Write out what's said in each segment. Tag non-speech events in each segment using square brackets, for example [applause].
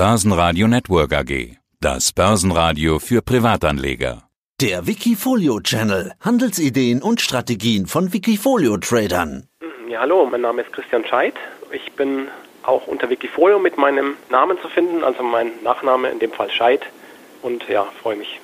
Börsenradio Network AG. Das Börsenradio für Privatanleger. Der Wikifolio Channel. Handelsideen und Strategien von Wikifolio Tradern. Ja, hallo, mein Name ist Christian Scheidt. Ich bin auch unter Wikifolio mit meinem Namen zu finden, also mein Nachname in dem Fall Scheid. Und ja, freue mich.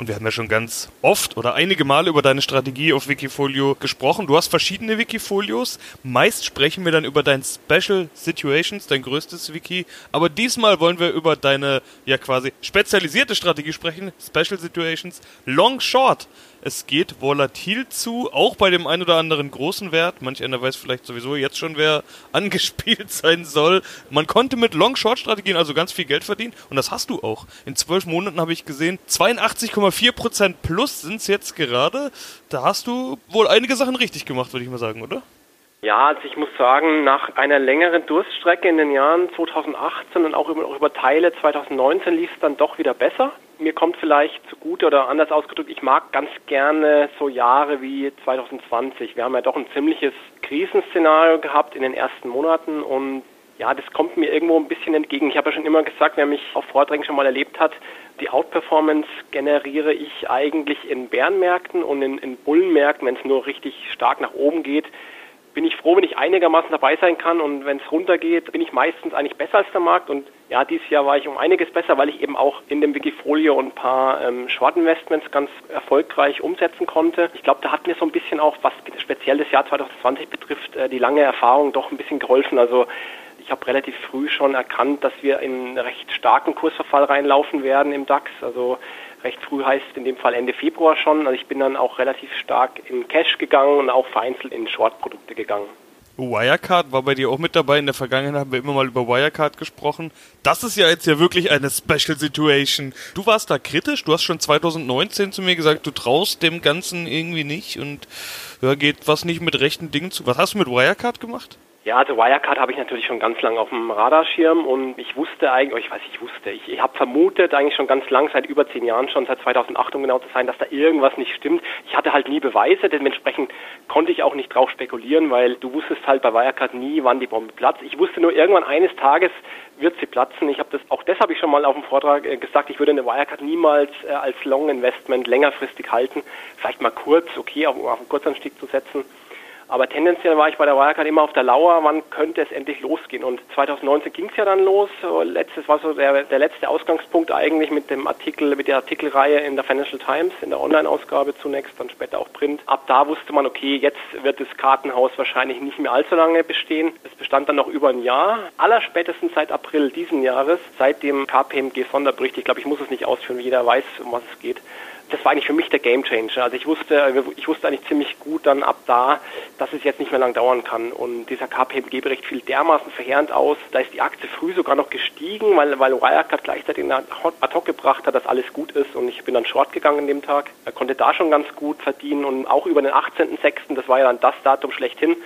Und wir haben ja schon ganz oft oder einige Male über deine Strategie auf Wikifolio gesprochen. Du hast verschiedene Wikifolios. Meist sprechen wir dann über dein Special Situations, dein größtes Wiki. Aber diesmal wollen wir über deine ja quasi spezialisierte Strategie sprechen. Special Situations Long Short. Es geht volatil zu, auch bei dem ein oder anderen großen Wert. Manch einer weiß vielleicht sowieso jetzt schon, wer [laughs] angespielt sein soll. Man konnte mit Long-Short-Strategien also ganz viel Geld verdienen und das hast du auch. In zwölf Monaten habe ich gesehen, 82,4% plus sind es jetzt gerade. Da hast du wohl einige Sachen richtig gemacht, würde ich mal sagen, oder? Ja, also ich muss sagen, nach einer längeren Durststrecke in den Jahren 2018 und auch über, auch über Teile 2019 lief es dann doch wieder besser. Mir kommt vielleicht zugute oder anders ausgedrückt, ich mag ganz gerne so Jahre wie 2020. Wir haben ja doch ein ziemliches Krisenszenario gehabt in den ersten Monaten und ja, das kommt mir irgendwo ein bisschen entgegen. Ich habe ja schon immer gesagt, wer mich auf Vorträgen schon mal erlebt hat, die Outperformance generiere ich eigentlich in Bärenmärkten und in, in Bullenmärkten, wenn es nur richtig stark nach oben geht, bin ich froh, wenn ich einigermaßen dabei sein kann und wenn es runtergeht, bin ich meistens eigentlich besser als der Markt und ja, dieses Jahr war ich um einiges besser, weil ich eben auch in dem Wikifolio ein paar ähm, Short-Investments ganz erfolgreich umsetzen konnte. Ich glaube, da hat mir so ein bisschen auch, was speziell das Jahr 2020 betrifft, äh, die lange Erfahrung doch ein bisschen geholfen. Also ich habe relativ früh schon erkannt, dass wir in einen recht starken Kursverfall reinlaufen werden im DAX. Also recht früh heißt in dem Fall Ende Februar schon. Also ich bin dann auch relativ stark in Cash gegangen und auch vereinzelt in Short-Produkte gegangen. Wirecard war bei dir auch mit dabei. In der Vergangenheit haben wir immer mal über Wirecard gesprochen. Das ist ja jetzt ja wirklich eine Special Situation. Du warst da kritisch. Du hast schon 2019 zu mir gesagt, du traust dem Ganzen irgendwie nicht und ja, geht was nicht mit rechten Dingen zu. Was hast du mit Wirecard gemacht? Ja, also Wirecard habe ich natürlich schon ganz lange auf dem Radarschirm und ich wusste eigentlich, ich weiß, ich wusste, ich, ich habe vermutet eigentlich schon ganz lang, seit über zehn Jahren schon, seit 2008 um genau zu sein, dass da irgendwas nicht stimmt. Ich hatte halt nie Beweise, dementsprechend konnte ich auch nicht drauf spekulieren, weil du wusstest halt bei Wirecard nie, wann die Bombe platzt. Ich wusste nur irgendwann eines Tages wird sie platzen. Ich habe das auch das habe ich schon mal auf dem Vortrag äh, gesagt. Ich würde eine Wirecard niemals äh, als Long Investment längerfristig halten. Vielleicht mal kurz, okay, auf, auf einen Kurzanstieg zu setzen. Aber tendenziell war ich bei der Wirecard immer auf der Lauer, wann könnte es endlich losgehen. Und 2019 ging es ja dann los. Letztes war so der, der letzte Ausgangspunkt eigentlich mit dem Artikel, mit der Artikelreihe in der Financial Times, in der Online-Ausgabe zunächst, dann später auch Print. Ab da wusste man, okay, jetzt wird das Kartenhaus wahrscheinlich nicht mehr allzu lange bestehen. Es bestand dann noch über ein Jahr. Allerspätestens seit April diesen Jahres, seit dem KPMG-Sonderbericht, ich glaube, ich muss es nicht ausführen, wie jeder weiß, um was es geht, das war eigentlich für mich der Gamechanger. Also ich wusste, ich wusste eigentlich ziemlich gut dann ab da, dass es jetzt nicht mehr lang dauern kann. Und dieser KPMG-Bericht fiel dermaßen verheerend aus. Da ist die Aktie früh sogar noch gestiegen, weil, weil Wirecard gleichzeitig ad hoc gebracht hat, dass alles gut ist. Und ich bin dann short gegangen an dem Tag. Er konnte da schon ganz gut verdienen und auch über den 18.06., das war ja dann das Datum schlechthin,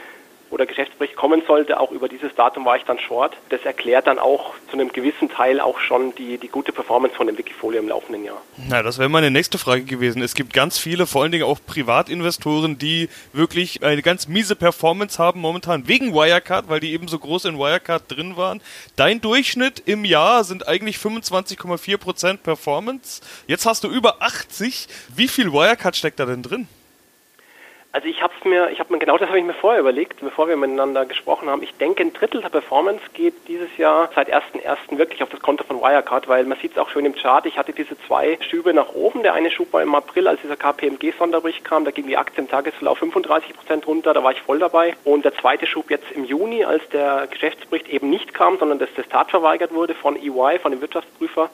oder Geschäftsbericht kommen sollte. Auch über dieses Datum war ich dann short. Das erklärt dann auch zu einem gewissen Teil auch schon die, die gute Performance von dem Wikifolio im laufenden Jahr. Na, das wäre meine nächste Frage gewesen. Es gibt ganz viele, vor allen Dingen auch Privatinvestoren, die wirklich eine ganz miese Performance haben momentan wegen Wirecard, weil die eben so groß in Wirecard drin waren. Dein Durchschnitt im Jahr sind eigentlich 25,4% Performance. Jetzt hast du über 80. Wie viel Wirecard steckt da denn drin? Also ich habe mir, ich habe mir genau das habe ich mir vorher überlegt, bevor wir miteinander gesprochen haben. Ich denke, ein Drittel der Performance geht dieses Jahr seit 1.1. wirklich auf das Konto von Wirecard, weil man sieht es auch schön im Chart. Ich hatte diese zwei Schübe nach oben. Der eine Schub war im April, als dieser KPMG-Sonderbericht kam. Da ging die Aktie im Tagesverlauf 35 Prozent runter. Da war ich voll dabei. Und der zweite Schub jetzt im Juni, als der Geschäftsbericht eben nicht kam, sondern das Testat verweigert wurde von EY, von dem Wirtschaftsprüfer.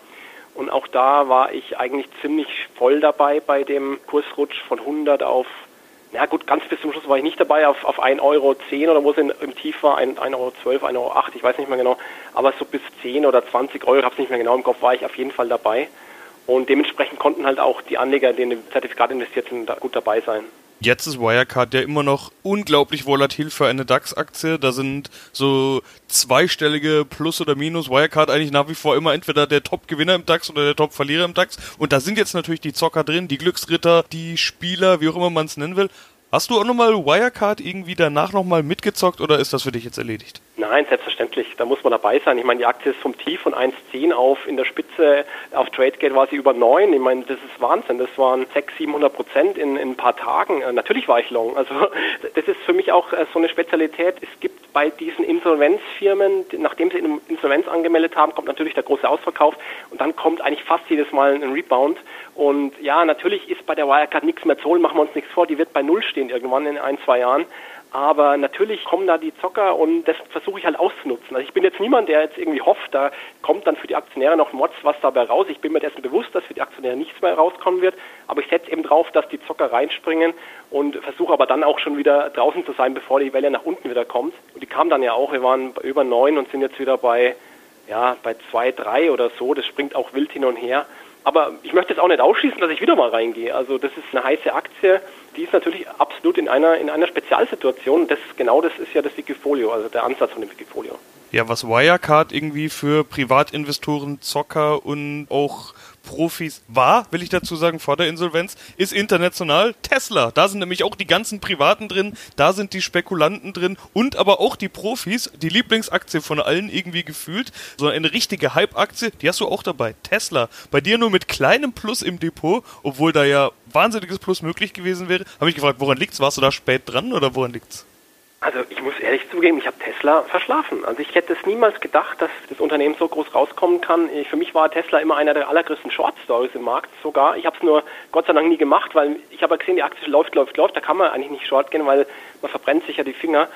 Und auch da war ich eigentlich ziemlich voll dabei bei dem Kursrutsch von 100 auf ja gut, ganz bis zum Schluss war ich nicht dabei, auf, auf 1,10 Euro oder wo es in, im Tief war, 1,12 Euro, 1,08 Euro, ich weiß nicht mehr genau, aber so bis 10 oder 20 Euro, ich habe es nicht mehr genau im Kopf, war ich auf jeden Fall dabei. Und dementsprechend konnten halt auch die Anleger, die in dem Zertifikat investiert sind, da gut dabei sein. Jetzt ist Wirecard ja immer noch unglaublich volatil für eine DAX-Aktie. Da sind so zweistellige Plus oder Minus. Wirecard eigentlich nach wie vor immer entweder der Top-Gewinner im DAX oder der Top-Verlierer im DAX. Und da sind jetzt natürlich die Zocker drin, die Glücksritter, die Spieler, wie auch immer man es nennen will. Hast du auch nochmal Wirecard irgendwie danach nochmal mitgezockt oder ist das für dich jetzt erledigt? Nein, selbstverständlich. Da muss man dabei sein. Ich meine, die Aktie ist vom Tief von 1,10 auf in der Spitze auf TradeGate war sie über 9. Ich meine, das ist Wahnsinn. Das waren 600, 700 Prozent in, in ein paar Tagen. Äh, natürlich war ich long. Also [laughs] das ist für mich auch äh, so eine Spezialität. Es gibt bei diesen Insolvenzfirmen, nachdem sie Insolvenz angemeldet haben, kommt natürlich der große Ausverkauf und dann kommt eigentlich fast jedes Mal ein Rebound. Und ja, natürlich ist bei der Wirecard nichts mehr zu holen, machen wir uns nichts vor. Die wird bei Null stehen irgendwann in ein, zwei Jahren. Aber natürlich kommen da die Zocker und das versuche ich halt auszunutzen. Also ich bin jetzt niemand, der jetzt irgendwie hofft, da kommt dann für die Aktionäre noch Mods was dabei raus. Ich bin mir dessen bewusst, dass für die Aktionäre nichts mehr rauskommen wird. Aber ich setze eben drauf, dass die Zocker reinspringen und versuche aber dann auch schon wieder draußen zu sein, bevor die Welle nach unten wieder kommt. Und die kam dann ja auch. Wir waren über neun und sind jetzt wieder bei, ja, bei zwei, drei oder so. Das springt auch wild hin und her. Aber ich möchte jetzt auch nicht ausschließen, dass ich wieder mal reingehe. Also das ist eine heiße Aktie die ist natürlich absolut in einer, in einer Spezialsituation. Das, genau das ist ja das Wikifolio, also der Ansatz von dem Wikifolio. Ja, was Wirecard irgendwie für Privatinvestoren, Zocker und auch Profis war, will ich dazu sagen, vor der Insolvenz, ist international Tesla. Da sind nämlich auch die ganzen Privaten drin, da sind die Spekulanten drin und aber auch die Profis, die Lieblingsaktie von allen irgendwie gefühlt. So eine richtige Hype-Aktie, die hast du auch dabei. Tesla. Bei dir nur mit kleinem Plus im Depot, obwohl da ja wahnsinniges Plus möglich gewesen wäre. Habe ich gefragt, woran liegt's? Warst du da spät dran oder woran liegt's? Also ich muss ehrlich zugeben, ich habe Tesla verschlafen. Also ich hätte es niemals gedacht, dass das Unternehmen so groß rauskommen kann. Ich, für mich war Tesla immer einer der allergrößten Short Stories im Markt sogar. Ich habe es nur Gott sei Dank nie gemacht, weil ich habe gesehen, die Aktie läuft, läuft, läuft. Da kann man eigentlich nicht Short gehen, weil man verbrennt sich ja die Finger.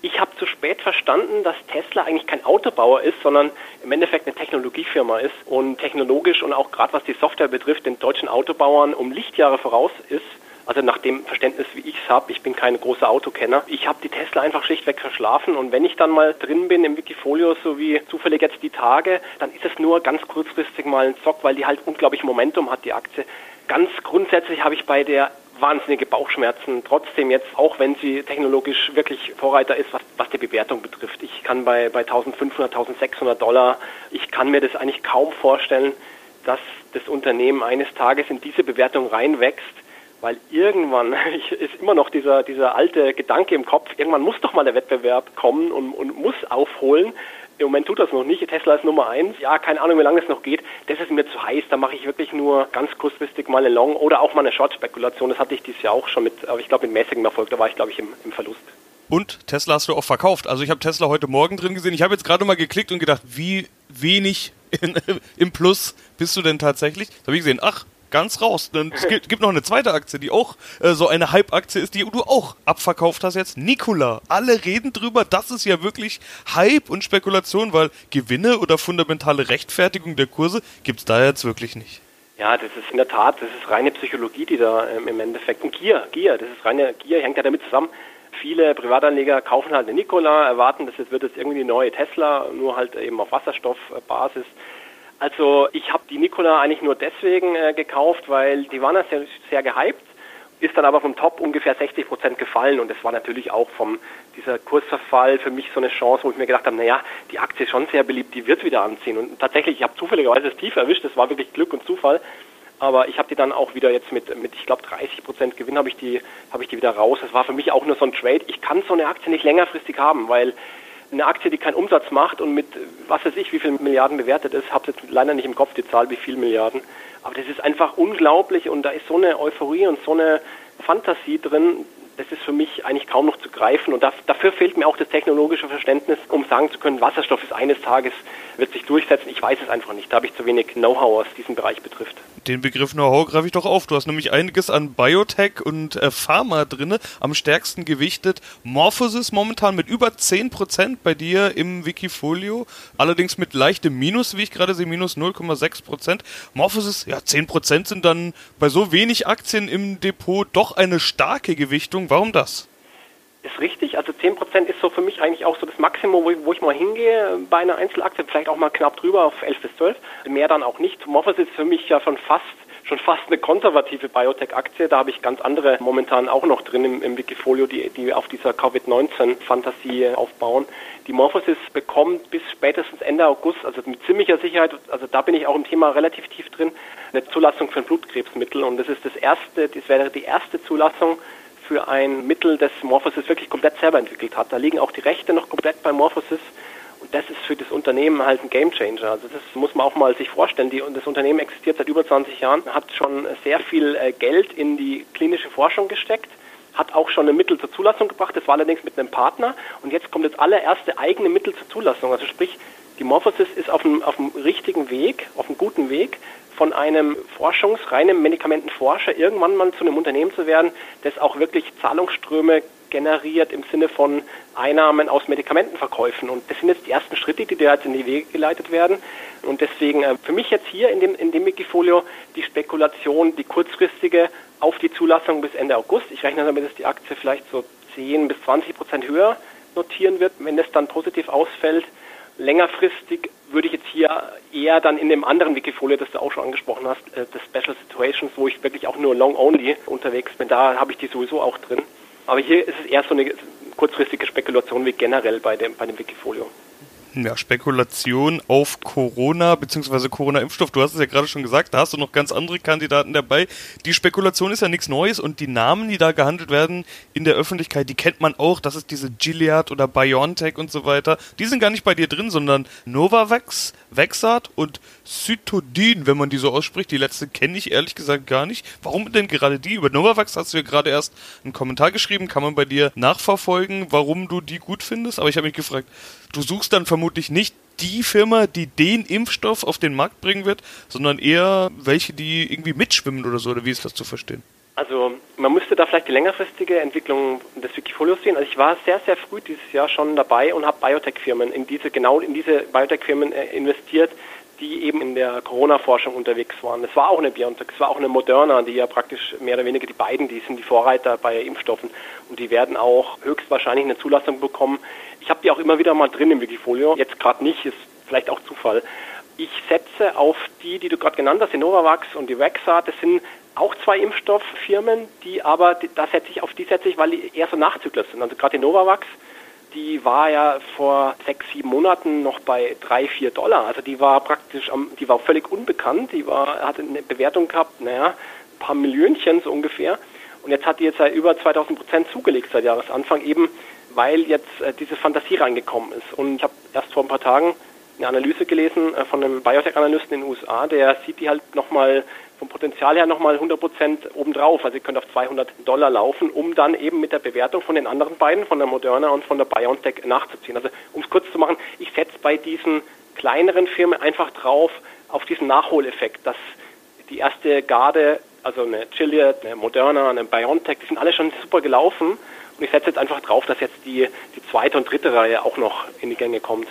Ich habe zu spät verstanden, dass Tesla eigentlich kein Autobauer ist, sondern im Endeffekt eine Technologiefirma ist und technologisch und auch gerade was die Software betrifft, den deutschen Autobauern um Lichtjahre voraus ist. Also nach dem Verständnis, wie ich es habe, ich bin kein großer Autokenner. Ich habe die Tesla einfach schlichtweg verschlafen und wenn ich dann mal drin bin im Wikifolio, so wie zufällig jetzt die Tage, dann ist es nur ganz kurzfristig mal ein Zock, weil die halt unglaublich Momentum hat, die Aktie. Ganz grundsätzlich habe ich bei der wahnsinnige Bauchschmerzen. Trotzdem jetzt, auch wenn sie technologisch wirklich Vorreiter ist, was, was die Bewertung betrifft. Ich kann bei, bei 1500, 1600 Dollar, ich kann mir das eigentlich kaum vorstellen, dass das Unternehmen eines Tages in diese Bewertung reinwächst weil irgendwann [laughs] ist immer noch dieser, dieser alte Gedanke im Kopf, irgendwann muss doch mal der Wettbewerb kommen und, und muss aufholen. Im Moment tut das noch nicht. Tesla ist Nummer eins. Ja, keine Ahnung, wie lange es noch geht. Das ist mir zu heiß. Da mache ich wirklich nur ganz kurzfristig mal eine Long oder auch mal eine Short-Spekulation. Das hatte ich dieses Jahr auch schon mit, aber ich glaube mit mäßigem Erfolg. Da war ich, glaube ich, im, im Verlust. Und Tesla hast du auch verkauft. Also ich habe Tesla heute Morgen drin gesehen. Ich habe jetzt gerade mal geklickt und gedacht, wie wenig in, [laughs] im Plus bist du denn tatsächlich? Da habe ich gesehen, ach, ganz raus. Dann, es gibt, gibt noch eine zweite Aktie, die auch äh, so eine Hype-Aktie ist, die du auch abverkauft hast jetzt. Nikola. Alle reden drüber. Das ist ja wirklich Hype und Spekulation, weil Gewinne oder fundamentale Rechtfertigung der Kurse gibt's da jetzt wirklich nicht. Ja, das ist in der Tat, das ist reine Psychologie, die da ähm, im Endeffekt, und Gier, Gier, das ist reine Gier, hängt ja damit zusammen. Viele Privatanleger kaufen halt eine Nikola, erwarten, das wird jetzt irgendwie die neue Tesla, nur halt eben auf Wasserstoffbasis. Also ich habe die Nikola eigentlich nur deswegen äh, gekauft, weil die waren ja sehr, sehr gehypt, ist dann aber vom Top ungefähr 60 Prozent gefallen und das war natürlich auch vom dieser Kursverfall für mich so eine Chance, wo ich mir gedacht habe, naja, die Aktie ist schon sehr beliebt, die wird wieder anziehen und tatsächlich, ich habe zufälligerweise das Tief erwischt, das war wirklich Glück und Zufall, aber ich habe die dann auch wieder jetzt mit, mit ich glaube 30 Prozent Gewinn habe ich die habe ich die wieder raus. Das war für mich auch nur so ein Trade. Ich kann so eine Aktie nicht längerfristig haben, weil eine Aktie, die keinen Umsatz macht und mit was weiß ich, wie viel Milliarden bewertet ist, habe jetzt leider nicht im Kopf die Zahl, wie viel Milliarden. Aber das ist einfach unglaublich und da ist so eine Euphorie und so eine Fantasie drin, das ist für mich eigentlich kaum noch zu greifen. Und dafür fehlt mir auch das technologische Verständnis, um sagen zu können, Wasserstoff ist eines Tages, wird sich durchsetzen. Ich weiß es einfach nicht. Da habe ich zu wenig Know-how, was diesen Bereich betrifft. Den Begriff Know-how greife ich doch auf. Du hast nämlich einiges an Biotech und äh, Pharma drinne, am stärksten gewichtet. Morphosis momentan mit über 10% bei dir im Wikifolio, allerdings mit leichtem Minus, wie ich gerade sehe, minus 0,6%. Morphosis, ja, 10% sind dann bei so wenig Aktien im Depot doch eine starke Gewichtung. Warum das? Ist richtig, also 10% ist so für mich eigentlich auch so das Maximum, wo ich, mal hingehe bei einer Einzelaktie, vielleicht auch mal knapp drüber auf 11 bis 12, mehr dann auch nicht. Morphos ist für mich ja schon fast schon fast eine konservative Biotech-Aktie. Da habe ich ganz andere momentan auch noch drin im, im Wikifolio, die, die auf dieser Covid-19-Fantasie aufbauen. Die Morphosis bekommt bis spätestens Ende August, also mit ziemlicher Sicherheit, also da bin ich auch im Thema relativ tief drin, eine Zulassung für ein Blutkrebsmittel. Und das ist das erste, das wäre die erste Zulassung für ein Mittel, das Morphosis wirklich komplett selber entwickelt hat. Da liegen auch die Rechte noch komplett bei Morphosis und das ist für das Unternehmen halt ein Gamechanger. Also das muss man auch mal sich vorstellen. Die, das Unternehmen existiert seit über 20 Jahren, hat schon sehr viel äh, Geld in die klinische Forschung gesteckt hat auch schon ein Mittel zur Zulassung gebracht, das war allerdings mit einem Partner und jetzt kommt das allererste eigene Mittel zur Zulassung. Also sprich, die Morphosis ist auf dem, auf dem richtigen Weg, auf einem guten Weg, von einem Forschungs-, reinem Medikamentenforscher irgendwann mal zu einem Unternehmen zu werden, das auch wirklich Zahlungsströme generiert im Sinne von Einnahmen aus Medikamentenverkäufen. Und das sind jetzt die ersten Schritte, die da jetzt in die Wege geleitet werden. Und deswegen äh, für mich jetzt hier in dem, in dem Wikifolio die Spekulation, die kurzfristige auf die Zulassung bis Ende August. Ich rechne damit, dass die Aktie vielleicht so 10 bis 20 Prozent höher notieren wird, wenn es dann positiv ausfällt. Längerfristig würde ich jetzt hier eher dann in dem anderen Wikifolio, das du auch schon angesprochen hast, äh, das Special Situations, wo ich wirklich auch nur Long Only unterwegs bin, da habe ich die sowieso auch drin. Aber hier ist es eher so eine kurzfristige Spekulation wie generell bei dem, bei dem Wikifolio ja, Spekulation auf Corona bzw. Corona-Impfstoff. Du hast es ja gerade schon gesagt, da hast du noch ganz andere Kandidaten dabei. Die Spekulation ist ja nichts Neues und die Namen, die da gehandelt werden in der Öffentlichkeit, die kennt man auch. Das ist diese Gilead oder BioNTech und so weiter. Die sind gar nicht bei dir drin, sondern Novavax, Vexart und Cytodin, wenn man die so ausspricht. Die letzte kenne ich ehrlich gesagt gar nicht. Warum denn gerade die? Über Novavax hast du ja gerade erst einen Kommentar geschrieben. Kann man bei dir nachverfolgen, warum du die gut findest? Aber ich habe mich gefragt, du suchst dann vermutlich nicht die Firma, die den Impfstoff auf den Markt bringen wird, sondern eher welche, die irgendwie mitschwimmen oder so, oder wie ist das zu verstehen? Also man müsste da vielleicht die längerfristige Entwicklung des Wikifolios sehen. Also ich war sehr, sehr früh dieses Jahr schon dabei und habe Biotech-Firmen in diese, genau in diese Biotech-Firmen äh, investiert, die eben in der Corona-Forschung unterwegs waren. Es war auch eine BioNTech, es war auch eine Moderna, die ja praktisch mehr oder weniger die beiden, die sind die Vorreiter bei Impfstoffen und die werden auch höchstwahrscheinlich eine Zulassung bekommen. Ich habe die auch immer wieder mal drin im Wikifolio, jetzt gerade nicht, ist vielleicht auch Zufall. Ich setze auf die, die du gerade genannt hast, die Novavax und die Vaxart, das sind auch zwei Impfstofffirmen, die aber, da setze ich auf die setze ich, weil die eher so Nachzügler sind. Also gerade die Novavax, die war ja vor sechs, sieben Monaten noch bei drei, vier Dollar. Also die war praktisch, die war völlig unbekannt. Die war, hatte eine Bewertung gehabt, naja, ein paar Millionchen so ungefähr. Und jetzt hat die jetzt seit über 2000 Prozent zugelegt seit Jahresanfang, eben weil jetzt äh, diese Fantasie reingekommen ist. Und ich habe erst vor ein paar Tagen eine Analyse gelesen äh, von einem Biotech-Analysten in den USA, der sieht die halt nochmal vom Potenzial her nochmal 100 Prozent obendrauf. Also ihr könnt auf 200 Dollar laufen, um dann eben mit der Bewertung von den anderen beiden, von der Moderna und von der BioNTech nachzuziehen. Also um es kurz zu machen, ich setze bei diesen kleineren Firmen einfach drauf auf diesen Nachholeffekt, dass die erste Garde, also eine Gilead, eine Moderna, eine BioNTech, die sind alle schon super gelaufen und ich setze jetzt einfach drauf, dass jetzt die, die zweite und dritte Reihe auch noch in die Gänge kommt.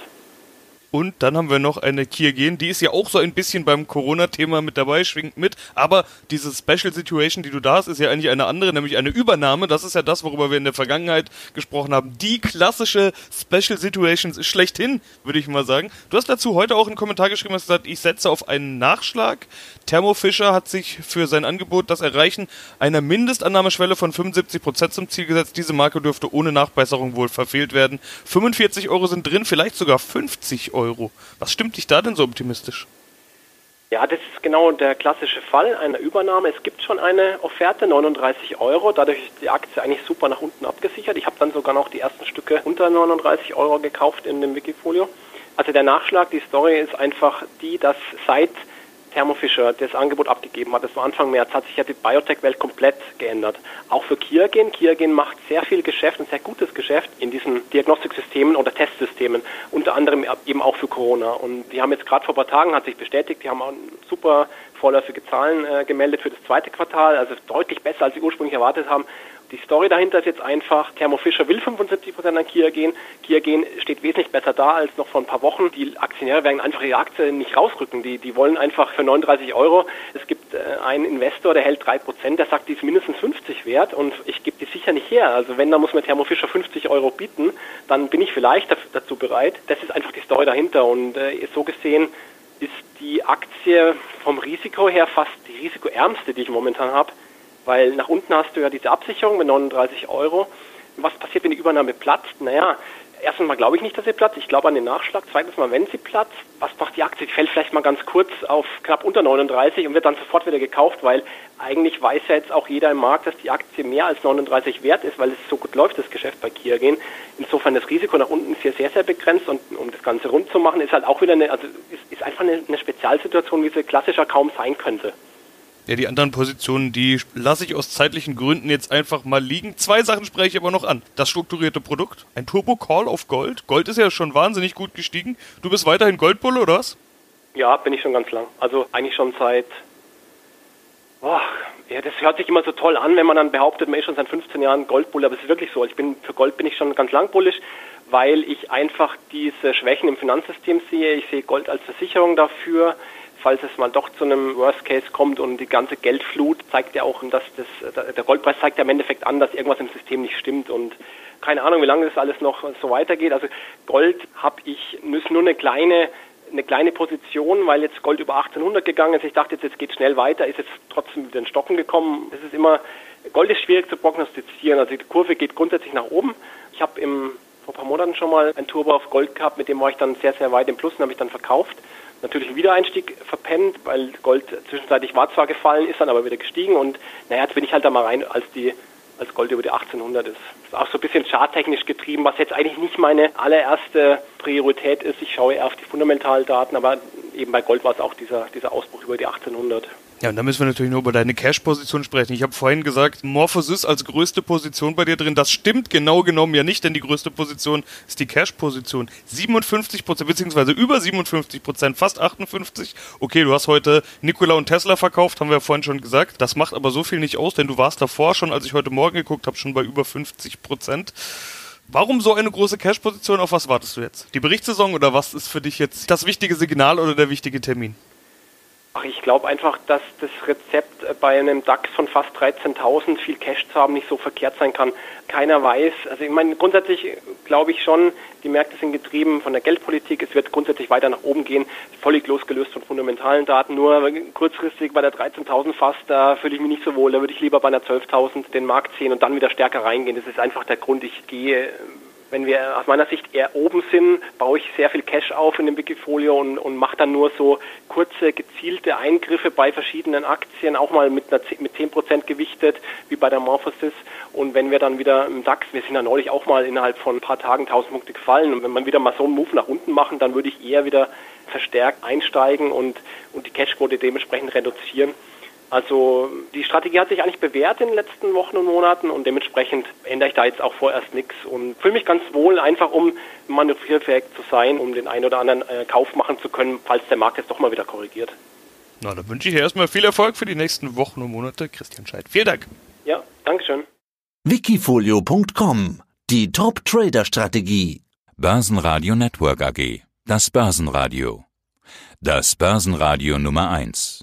Und dann haben wir noch eine Kirgen, die ist ja auch so ein bisschen beim Corona-Thema mit dabei, schwingt mit. Aber diese Special Situation, die du da hast, ist ja eigentlich eine andere, nämlich eine Übernahme. Das ist ja das, worüber wir in der Vergangenheit gesprochen haben. Die klassische Special Situations ist schlechthin, würde ich mal sagen. Du hast dazu heute auch einen Kommentar geschrieben, hast gesagt, ich setze auf einen Nachschlag. Thermo Fischer hat sich für sein Angebot das Erreichen einer Mindestannahmeschwelle von 75 Prozent zum Ziel gesetzt. Diese Marke dürfte ohne Nachbesserung wohl verfehlt werden. 45 Euro sind drin, vielleicht sogar 50 Euro. Euro. Was stimmt dich da denn so optimistisch? Ja, das ist genau der klassische Fall einer Übernahme. Es gibt schon eine Offerte, 39 Euro. Dadurch ist die Aktie eigentlich super nach unten abgesichert. Ich habe dann sogar noch die ersten Stücke unter 39 Euro gekauft in dem Wikifolio. Also der Nachschlag, die Story ist einfach die, dass seit Thermo Fisher das Angebot abgegeben hat, das war Anfang März, hat sich ja die Biotech-Welt komplett geändert. Auch für Kiagen. Kiagen macht sehr viel Geschäft und sehr gutes Geschäft in diesen Diagnostiksystemen oder Testsystemen, unter anderem eben auch für Corona. Und die haben jetzt gerade vor ein paar Tagen, hat sich bestätigt, die haben auch super vorläufige Zahlen äh, gemeldet für das zweite Quartal, also deutlich besser, als sie ursprünglich erwartet haben. Die Story dahinter ist jetzt einfach, Thermo Fisher will 75 Prozent an Kia gehen. Kia gehen steht wesentlich besser da als noch vor ein paar Wochen. Die Aktionäre werden einfach ihre Aktie nicht rausrücken. Die, die wollen einfach für 39 Euro. Es gibt äh, einen Investor, der hält 3 Prozent, der sagt, die ist mindestens 50 wert und ich gebe die sicher nicht her. Also wenn, dann muss mir Thermo Fisher 50 Euro bieten, dann bin ich vielleicht dazu bereit. Das ist einfach die Story dahinter und äh, so gesehen ist die Aktie vom Risiko her fast die risikoärmste, die ich momentan habe. Weil nach unten hast du ja diese Absicherung mit 39 Euro. Was passiert, wenn die Übernahme platzt? Naja, erstens mal glaube ich nicht, dass sie platzt. Ich glaube an den Nachschlag. Zweitens mal, wenn sie platzt, was macht die Aktie? Die fällt vielleicht mal ganz kurz auf knapp unter 39 und wird dann sofort wieder gekauft, weil eigentlich weiß ja jetzt auch jeder im Markt, dass die Aktie mehr als 39 wert ist, weil es so gut läuft, das Geschäft bei Kia gehen. Insofern das Risiko nach unten ist hier sehr, sehr begrenzt und um das Ganze rund zu machen, ist halt auch wieder eine, also ist, ist einfach eine, eine Spezialsituation, wie sie klassischer kaum sein könnte. Ja, die anderen Positionen, die lasse ich aus zeitlichen Gründen jetzt einfach mal liegen. Zwei Sachen spreche ich aber noch an. Das strukturierte Produkt, ein Turbo Call auf Gold. Gold ist ja schon wahnsinnig gut gestiegen. Du bist weiterhin Goldbulle oder was? Ja, bin ich schon ganz lang. Also eigentlich schon seit Oh, ja, das hört sich immer so toll an, wenn man dann behauptet, man ist schon seit 15 Jahren Goldbulle, aber es ist wirklich so. Ich bin für Gold bin ich schon ganz lang bullisch, weil ich einfach diese Schwächen im Finanzsystem sehe. Ich sehe Gold als Versicherung dafür falls es mal doch zu einem Worst Case kommt und die ganze Geldflut zeigt ja auch, dass das, der Goldpreis zeigt ja im Endeffekt an, dass irgendwas im System nicht stimmt und keine Ahnung, wie lange das alles noch so weitergeht. Also Gold habe ich nur eine kleine eine kleine Position, weil jetzt Gold über 1800 gegangen ist. Ich dachte jetzt, jetzt geht schnell weiter, ist jetzt trotzdem wieder in Stocken gekommen. Es ist immer, Gold ist schwierig zu prognostizieren. Also die Kurve geht grundsätzlich nach oben. Ich habe im vor ein paar Monaten schon mal ein Turbo auf Gold gehabt, mit dem war ich dann sehr, sehr weit im Plus und habe ich dann verkauft natürlich einen Wiedereinstieg verpennt, weil Gold zwischenzeitlich war zwar gefallen, ist dann aber wieder gestiegen und naja, jetzt bin ich halt da mal rein, als die als Gold über die 1800 ist. ist auch so ein bisschen charttechnisch getrieben, was jetzt eigentlich nicht meine allererste Priorität ist. Ich schaue eher auf die fundamentalen Daten, aber eben bei Gold war es auch dieser, dieser Ausbruch über die 1800. Ja, und da müssen wir natürlich nur über deine Cash-Position sprechen. Ich habe vorhin gesagt, Morphosis als größte Position bei dir drin. Das stimmt genau genommen ja nicht, denn die größte Position ist die Cash-Position. 57 Prozent, beziehungsweise über 57 Prozent, fast 58. Okay, du hast heute Nikola und Tesla verkauft, haben wir ja vorhin schon gesagt. Das macht aber so viel nicht aus, denn du warst davor schon, als ich heute Morgen geguckt habe, schon bei über 50 Prozent. Warum so eine große Cash-Position? Auf was wartest du jetzt? Die Berichtssaison oder was ist für dich jetzt das wichtige Signal oder der wichtige Termin? Ach, ich glaube einfach, dass das Rezept bei einem DAX von fast 13.000 viel Cash zu haben nicht so verkehrt sein kann. Keiner weiß. Also ich meine, grundsätzlich glaube ich schon, die Märkte sind getrieben von der Geldpolitik. Es wird grundsätzlich weiter nach oben gehen, völlig losgelöst von fundamentalen Daten. Nur kurzfristig bei der 13.000 fast, da fühle ich mich nicht so wohl. Da würde ich lieber bei einer 12.000 den Markt sehen und dann wieder stärker reingehen. Das ist einfach der Grund. Ich gehe wenn wir aus meiner Sicht eher oben sind, baue ich sehr viel Cash auf in dem Wikifolio und, und mache dann nur so kurze, gezielte Eingriffe bei verschiedenen Aktien, auch mal mit, einer, mit 10% gewichtet, wie bei der Morphosis. Und wenn wir dann wieder im DAX, wir sind ja neulich auch mal innerhalb von ein paar Tagen 1000 Punkte gefallen, und wenn man wieder mal so einen Move nach unten machen, dann würde ich eher wieder verstärkt einsteigen und, und die Cashquote dementsprechend reduzieren. Also die Strategie hat sich eigentlich bewährt in den letzten Wochen und Monaten und dementsprechend ändere ich da jetzt auch vorerst nichts und fühle mich ganz wohl, einfach um manövrierfähig zu sein, um den einen oder anderen äh, Kauf machen zu können, falls der Markt jetzt doch mal wieder korrigiert. Na, dann wünsche ich dir erstmal viel Erfolg für die nächsten Wochen und Monate. Christian Scheidt, vielen Dank. Ja, Dankeschön. Wikifolio.com Die Top-Trader-Strategie. Börsenradio Network AG. Das Börsenradio. Das Börsenradio Nummer 1.